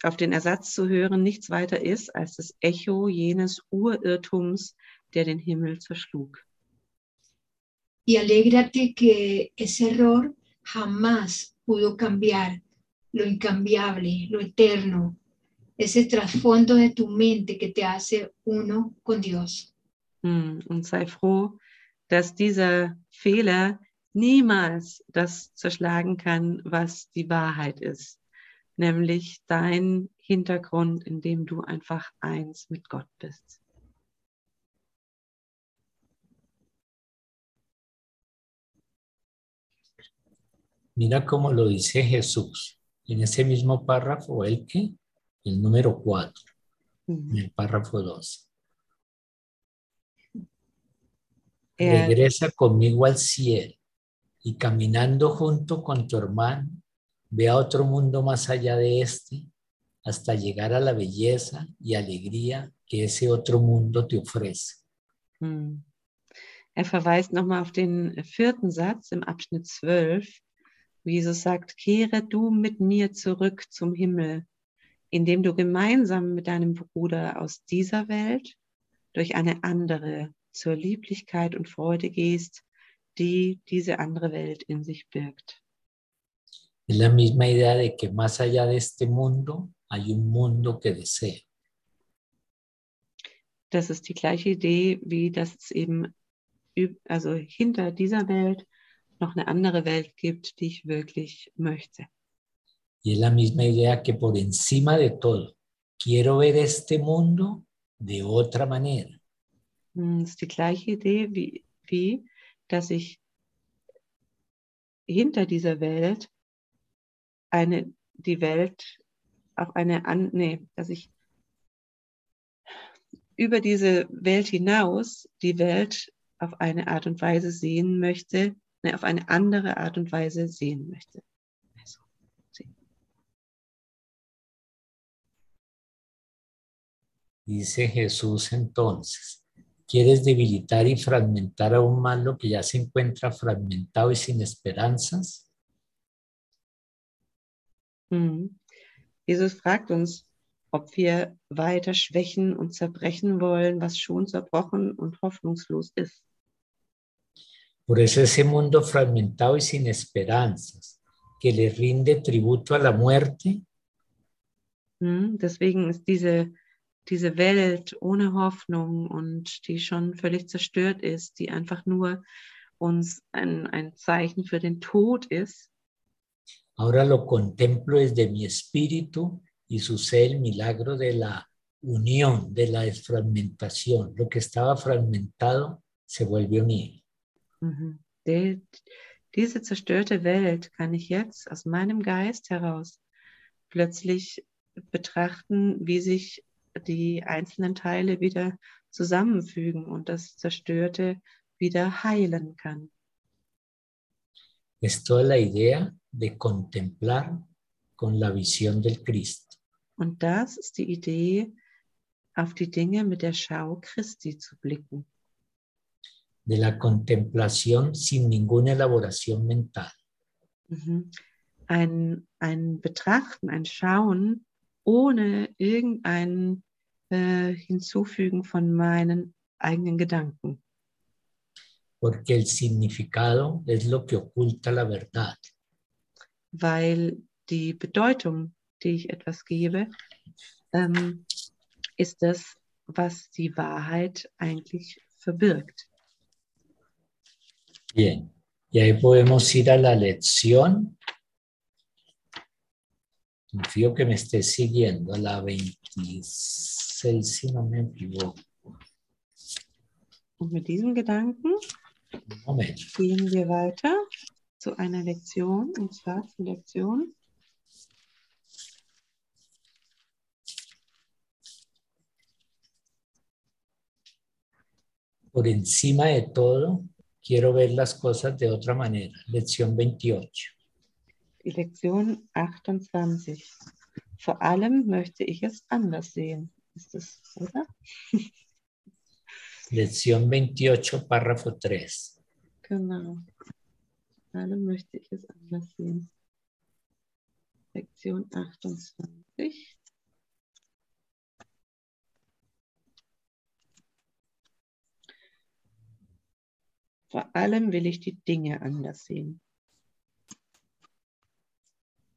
auf den Ersatz zu hören nichts weiter ist als das Echo jenes Urirrtums, der den Himmel zerschlug. Y alégrate que ese error jamás pudo cambiar lo incambiable, lo eterno, ese trasfondo de tu mente que te hace uno con Dios. Mm, Und sei froh, dass dieser Fehler niemals das zerschlagen kann, was die Wahrheit ist, nämlich dein Hintergrund, in dem du einfach eins mit Gott bist. Mira cómo lo dice Jesús en ese mismo párrafo, el que, el número 4, en Mm. el párrafo 12. Er, Regresa conmigo al cielo y caminando junto con tu hermano, ve a otro mundo más allá de este hasta llegar a la belleza y alegría que ese otro mundo te ofrece. mm. er verweist nochmal auf den vierten Satz im Abschnitt 12, wo Jesus sagt, kehre du mit mir zurück zum Himmel, indem du gemeinsam mit deinem Bruder aus dieser Welt durch eine andere zur Lieblichkeit und Freude gehst, die diese andere Welt in sich birgt. Es la misma idea de que más allá de este mundo hay un mundo que deseo. Das ist die gleiche Idee, wie dass es eben also hinter dieser Welt noch eine andere Welt gibt, die ich wirklich möchte. Y es la misma idea que por encima de todo, quiero ver este mundo de otra manera. Es ist die gleiche Idee, wie, wie dass ich hinter dieser Welt eine die Welt auf eine an, nee, dass ich über diese Welt hinaus die Welt auf eine Art und Weise sehen möchte, ne, auf eine andere Art und Weise sehen möchte. Also, sí. Dice Jesús entonces, ¿quieres debilitar y fragmentar aún más lo que ya se encuentra fragmentado y sin esperanzas? Mhm. Jesus fragt uns, ob wir weiter schwächen und zerbrechen wollen, was schon zerbrochen und hoffnungslos ist. Por eso ese mundo fragmentado y sin esperanzas, que le rinde tributo a la muerte, Mhm. Deswegen ist diese, diese Welt ohne Hoffnung und die schon völlig zerstört ist, die einfach nur uns ein, ein Zeichen für den Tod ist, ahora lo contemplo desde mi espíritu y sucede el milagro de la unión, de la desfragmentación. Lo que estaba fragmentado se vuelve unido. Mhm. Die, diese zerstörte Welt kann ich jetzt aus meinem Geist heraus plötzlich betrachten, wie sich die einzelnen Teile wieder zusammenfügen und das Zerstörte wieder heilen kann. Es toda la idea de contemplar con la visión del Cristo. Und das ist die Idee, auf die Dinge mit der Schau Christi zu blicken. De la contemplación sin ninguna elaboración mental. Mhm. Ein, ein Betrachten, ein Schauen ohne irgendein äh, Hinzufügen von meinen eigenen Gedanken. porque el significado es lo que oculta la verdad. weil die Bedeutung, die ich etwas gebe, ähm, ist das, was die Wahrheit eigentlich verbirgt. Bien, y ahí podemos ir a la lección. Confío que me esté siguiendo, a la 26, si no me equivoco. Und mit diesen Gedanken Un momento. gehen wir weiter zu einer Lektion, und zwar zur Lektion Por encima de todo, quiero ver las cosas de otra manera. Lección 28. die Lektion 28. Vor allem möchte ich es anders sehen. Ist das, oder? Lección 28, párrafo 3. Genau. Vor allem möchte ich es anders sehen. Lektion 28. Vor allem will ich die Dinge anders sehen.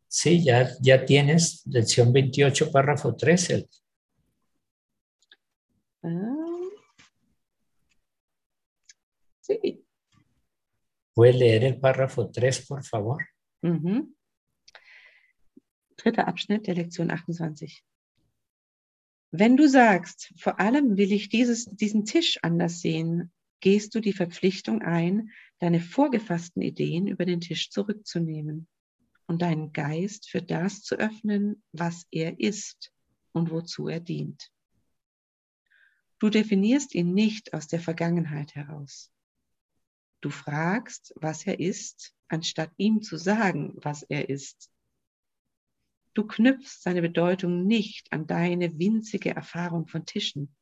Sí, ya, ya tienes lección 28, párrafo 13. Ähm, sí. ¿Puedes leer el párrafo 3, por favor? Mhm. Dritter Abschnitt der Lektion 28. Wenn du sagst, vor allem will ich dieses, diesen Tisch anders sehen, gehst du die Verpflichtung ein, deine vorgefassten Ideen über den Tisch zurückzunehmen und deinen Geist für das zu öffnen, was er ist und wozu er dient. Du definierst ihn nicht aus der Vergangenheit heraus. Du fragst, was er ist, anstatt ihm zu sagen, was er ist. Du knüpfst seine Bedeutung nicht an deine winzige Erfahrung von Tischen,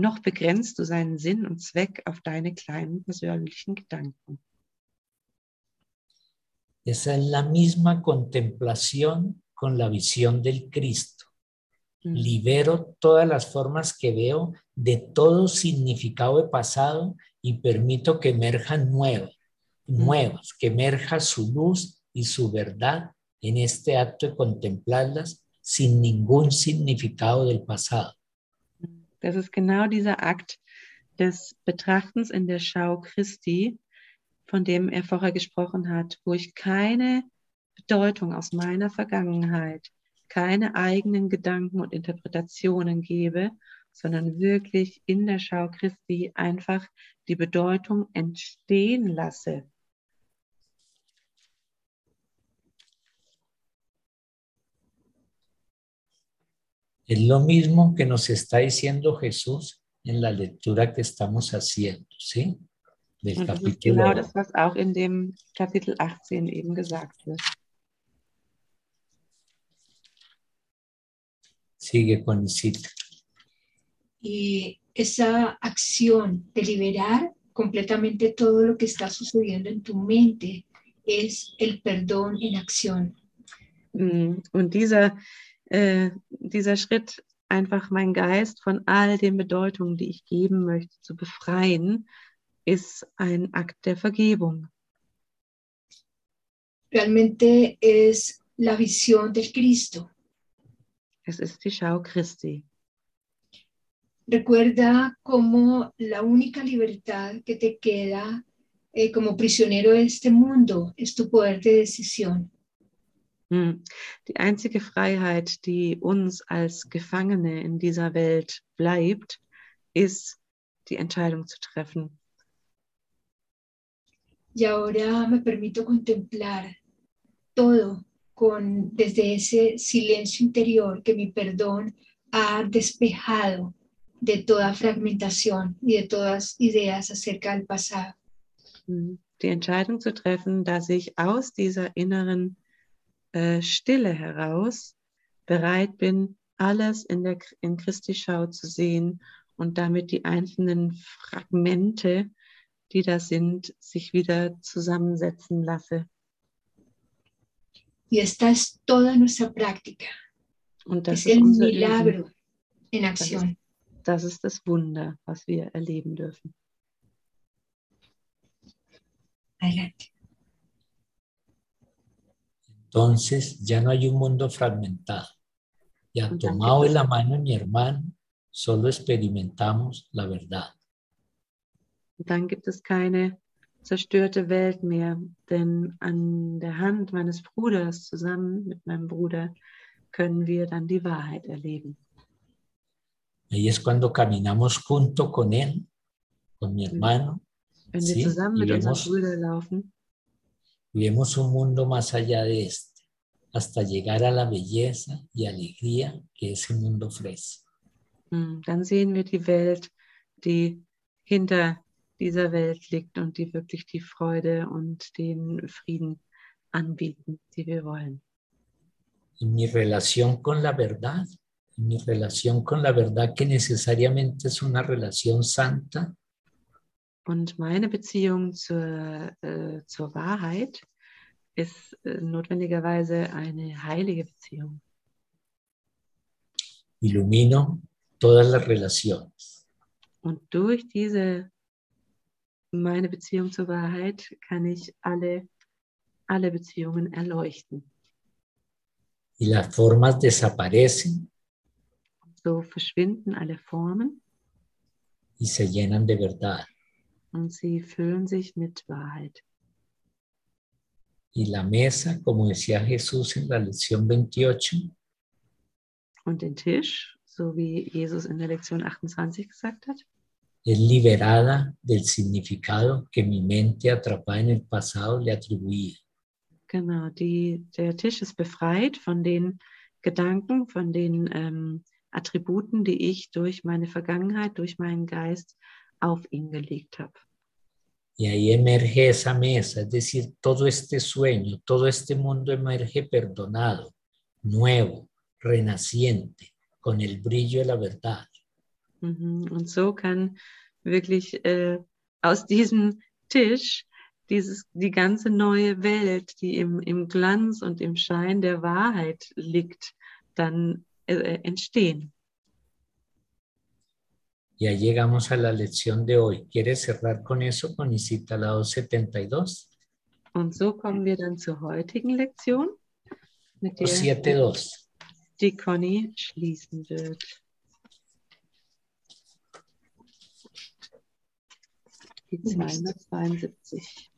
noch begrenzt du seinen Sinn und Zweck auf deine kleinen persönlichen Gedanken. Esa es la misma contemplación con la visión del Cristo. Mhm. Libero todas las formas que veo de todo significado de pasado y permito que emerjan nuevas, nuevas, que emerja su luz y su verdad en este acto de contemplarlas sin ningún significado del pasado. Das ist genau dieser Akt des Betrachtens in der Schau Christi, von dem er vorher gesprochen hat, wo ich keine Bedeutung aus meiner Vergangenheit, keine eigenen Gedanken und Interpretationen gebe, sondern wirklich in der Schau Christi einfach die Bedeutung entstehen lasse. Es lo mismo que nos está diciendo Jesús en la lectura que estamos haciendo, ¿sí? Del capítulo genau das, was auch in dem Kapitel 18 eben gesagt wird. Sigue con cita. Y esa acción de liberar completamente todo lo que está sucediendo en tu mente es el perdón en acción. Mm, Und dieser, äh, dieser Schritt, einfach meinen Geist von all den Bedeutungen, die ich geben möchte, zu befreien, ist ein Akt der Vergebung. Realmente es la visión del Cristo. Es ist die Schau Christi. Recuerda cómo la única libertad que te queda eh, como prisionero de este mundo es tu poder de decisión. Mm. Die einzige Freiheit, die uns als Gefangene in dieser Welt bleibt, ist die Entscheidung zu treffen. Y ahora me permito contemplar todo con desde ese silencio interior que mi perdón ha despejado de toda fragmentación y de todas ideas acerca del pasado. Mm. Die Entscheidung zu treffen, dass ich aus dieser inneren äh, Stille heraus bereit bin, alles in der in Christi Schau zu sehen und damit die einzelnen Fragmente, die da sind, sich wieder zusammensetzen lasse. Y esta es toda nuestra práctica. Und das Es ist el milagro en acción. Das ist das Wunder, was wir erleben dürfen. Adelante. Entonces ya no hay un mundo fragmentado. Ya tomado de la mano mi hermano, solo experimentamos la verdad. Dann gibt es keine zerstörte Welt mehr, denn an der Hand meines Bruders zusammen mit meinem Bruder können wir dann die Wahrheit erleben. Ahí es cuando caminamos junto con él, con mi hermano, Wenn wir Sí, zusammen y mit unseren vemos- Brüdern laufen y vemos un mundo más allá de este, hasta llegar a la belleza y alegría que ese mundo ofrece. Mm, Dann sehen wir die Welt, die hinter dieser Welt liegt und die wirklich die Freude und den Frieden anbieten, die wir wollen. En mi relación con la verdad, en mi relación con la verdad que necesariamente es una relación santa, Und meine Beziehung zur, äh, zur Wahrheit ist äh, notwendigerweise eine heilige Beziehung. ilumino todas las relaciones. Und durch diese, meine Beziehung zur Wahrheit, kann ich alle, alle Beziehungen erleuchten. y las formas desaparecen So verschwinden alle Formen y se llenan de verdad. Und sie füllen sich mit Wahrheit. Y la mesa, como decía Jesús en la lección 28, Und den Tisch, so wie Jesus in der Lektion 28 gesagt hat, es liberada del significado que mi mente atrapada en el pasado le atribuía. Genau, die, der Tisch ist befreit von den Gedanken, von den ähm, Attributen, die ich durch meine Vergangenheit, durch meinen Geist auf ihn gelegt habe. Y ahí emerge esa mesa, es decir, todo este sueño, todo este mundo emerge perdonado, nuevo, renaciente, con el brillo de la verdad. Mhm. Und so kann wirklich äh, aus diesem Tisch dieses, die ganze neue Welt, die im, im Glanz und im Schein der Wahrheit liegt, dann äh, entstehen. Ya llegamos a la lección de hoy. ¿Quieres cerrar con eso, con Isita la 272? Und so kommen wir dann zur heutigen Lektion, mit der 72. die Conny schließen wird. Die 272.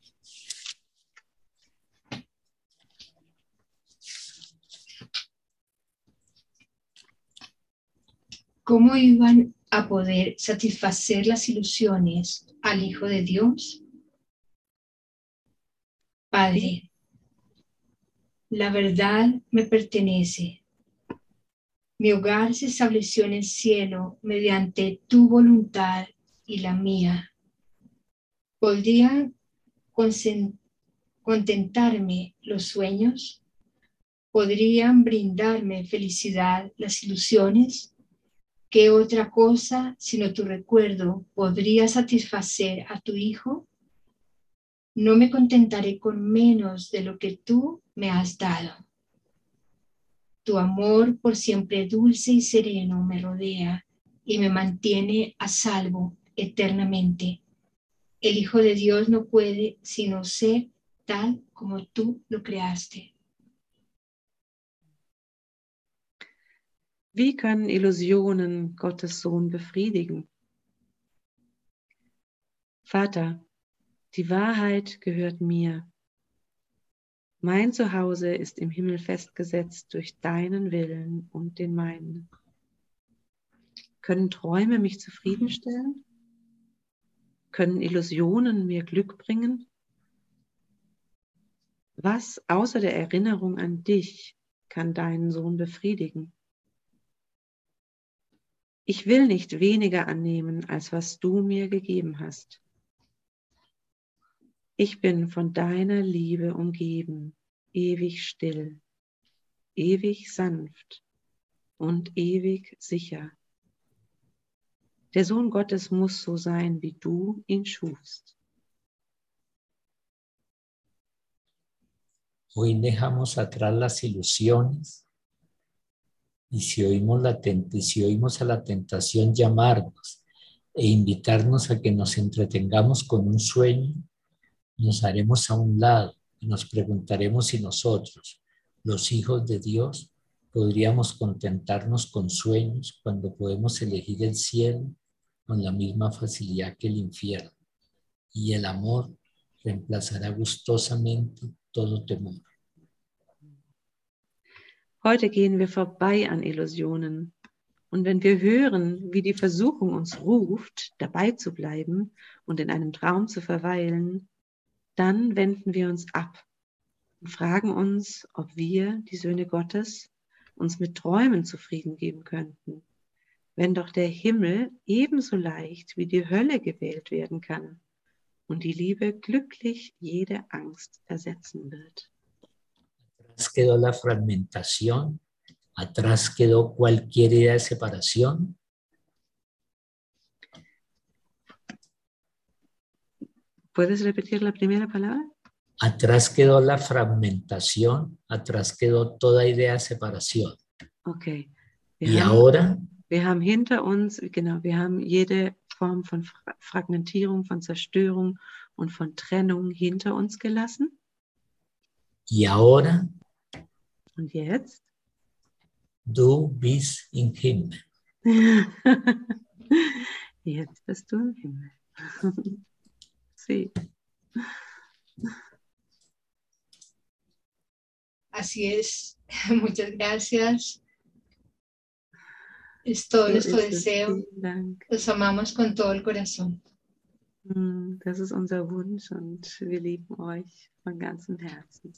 ¿Cómo iban a poder satisfacer las ilusiones al Hijo de Dios? Padre, la verdad me pertenece. Mi hogar se estableció en el cielo mediante tu voluntad y la mía. ¿Podrían contentarme los sueños? ¿Podrían brindarme felicidad las ilusiones? ¿Qué otra cosa sino tu recuerdo podría satisfacer a tu hijo? No me contentaré con menos de lo que tú me has dado. Tu amor por siempre dulce y sereno me rodea y me mantiene a salvo eternamente. El Hijo de Dios no puede sino ser tal como tú lo creaste. Wie können Illusionen Gottes Sohn befriedigen? Vater, die Wahrheit gehört mir. Mein Zuhause ist im Himmel festgesetzt durch deinen Willen und den meinen. Können Träume mich zufriedenstellen? Können Illusionen mir Glück bringen? Was außer der Erinnerung an dich kann deinen Sohn befriedigen? Ich will nicht weniger annehmen, als was du mir gegeben hast. Ich bin von deiner Liebe umgeben, ewig still, ewig sanft und ewig sicher. Der Sohn Gottes muss so sein, wie du ihn schufst. Hoy dejamos atrás las ilusiones y si oímos, la a la tentación llamarnos e invitarnos a que nos entretengamos con un sueño, nos haremos a un lado y nos preguntaremos si nosotros, los hijos de Dios, podríamos contentarnos con sueños cuando podemos elegir el cielo con la misma facilidad que el infierno. Y el amor reemplazará gustosamente todo temor. Heute gehen wir vorbei an Illusionen. Und wenn wir hören, wie die Versuchung uns ruft, dabei zu bleiben und in einem Traum zu verweilen, dann wenden wir uns ab und fragen uns, ob wir, die Söhne Gottes, uns mit Träumen zufrieden geben könnten, wenn doch der Himmel ebenso leicht wie die Hölle gewählt werden kann und die Liebe glücklich jede Angst ersetzen wird. Atrás quedó la fragmentación, atrás quedó cualquier idea de separación ¿Puedes repetir la primera palabra? Atrás quedó la fragmentación, atrás quedó toda idea de separación. Okay. Wir y haben, ahora? Wir haben hinter uns, genau, wir haben jede Form von Fragmentierung, von Zerstörung und von Trennung hinter uns gelassen. Y ahora? Und jetzt? Du bist im Himmel. jetzt bist du im Himmel. Sí. Así es. Muchas gracias. Es todo nuestro deseo. Los amamos con todo el corazón. Mm, das ist unser Wunsch und wir lieben euch von ganzem Herzen.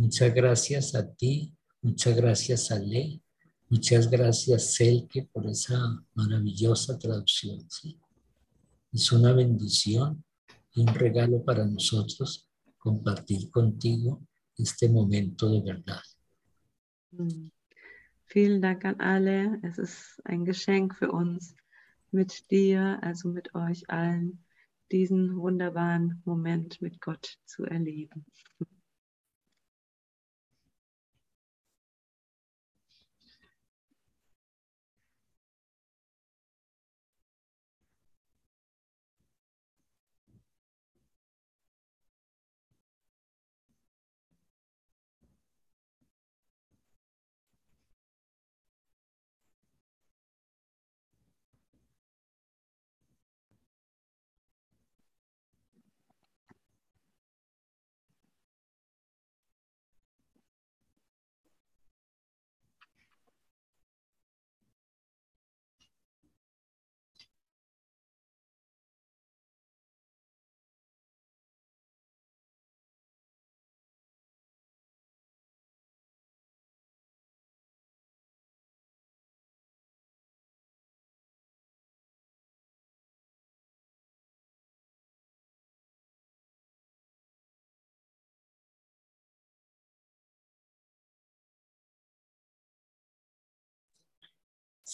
Muchas gracias a ti, muchas gracias a Le, muchas gracias Selke por esa maravillosa traducción. Es una bendición y un regalo para nosotros compartir contigo este momento de verdad. Mm. Vielen Dank an alle. Es ist ein Geschenk für uns, mit dir, also mit euch allen, diesen wunderbaren Moment mit Gott zu erleben.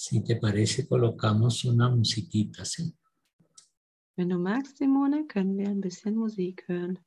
Si te parece, colocamos una musiquita, ¿sí? Wenn du magst, Simone, können wir ein bisschen Musik hören.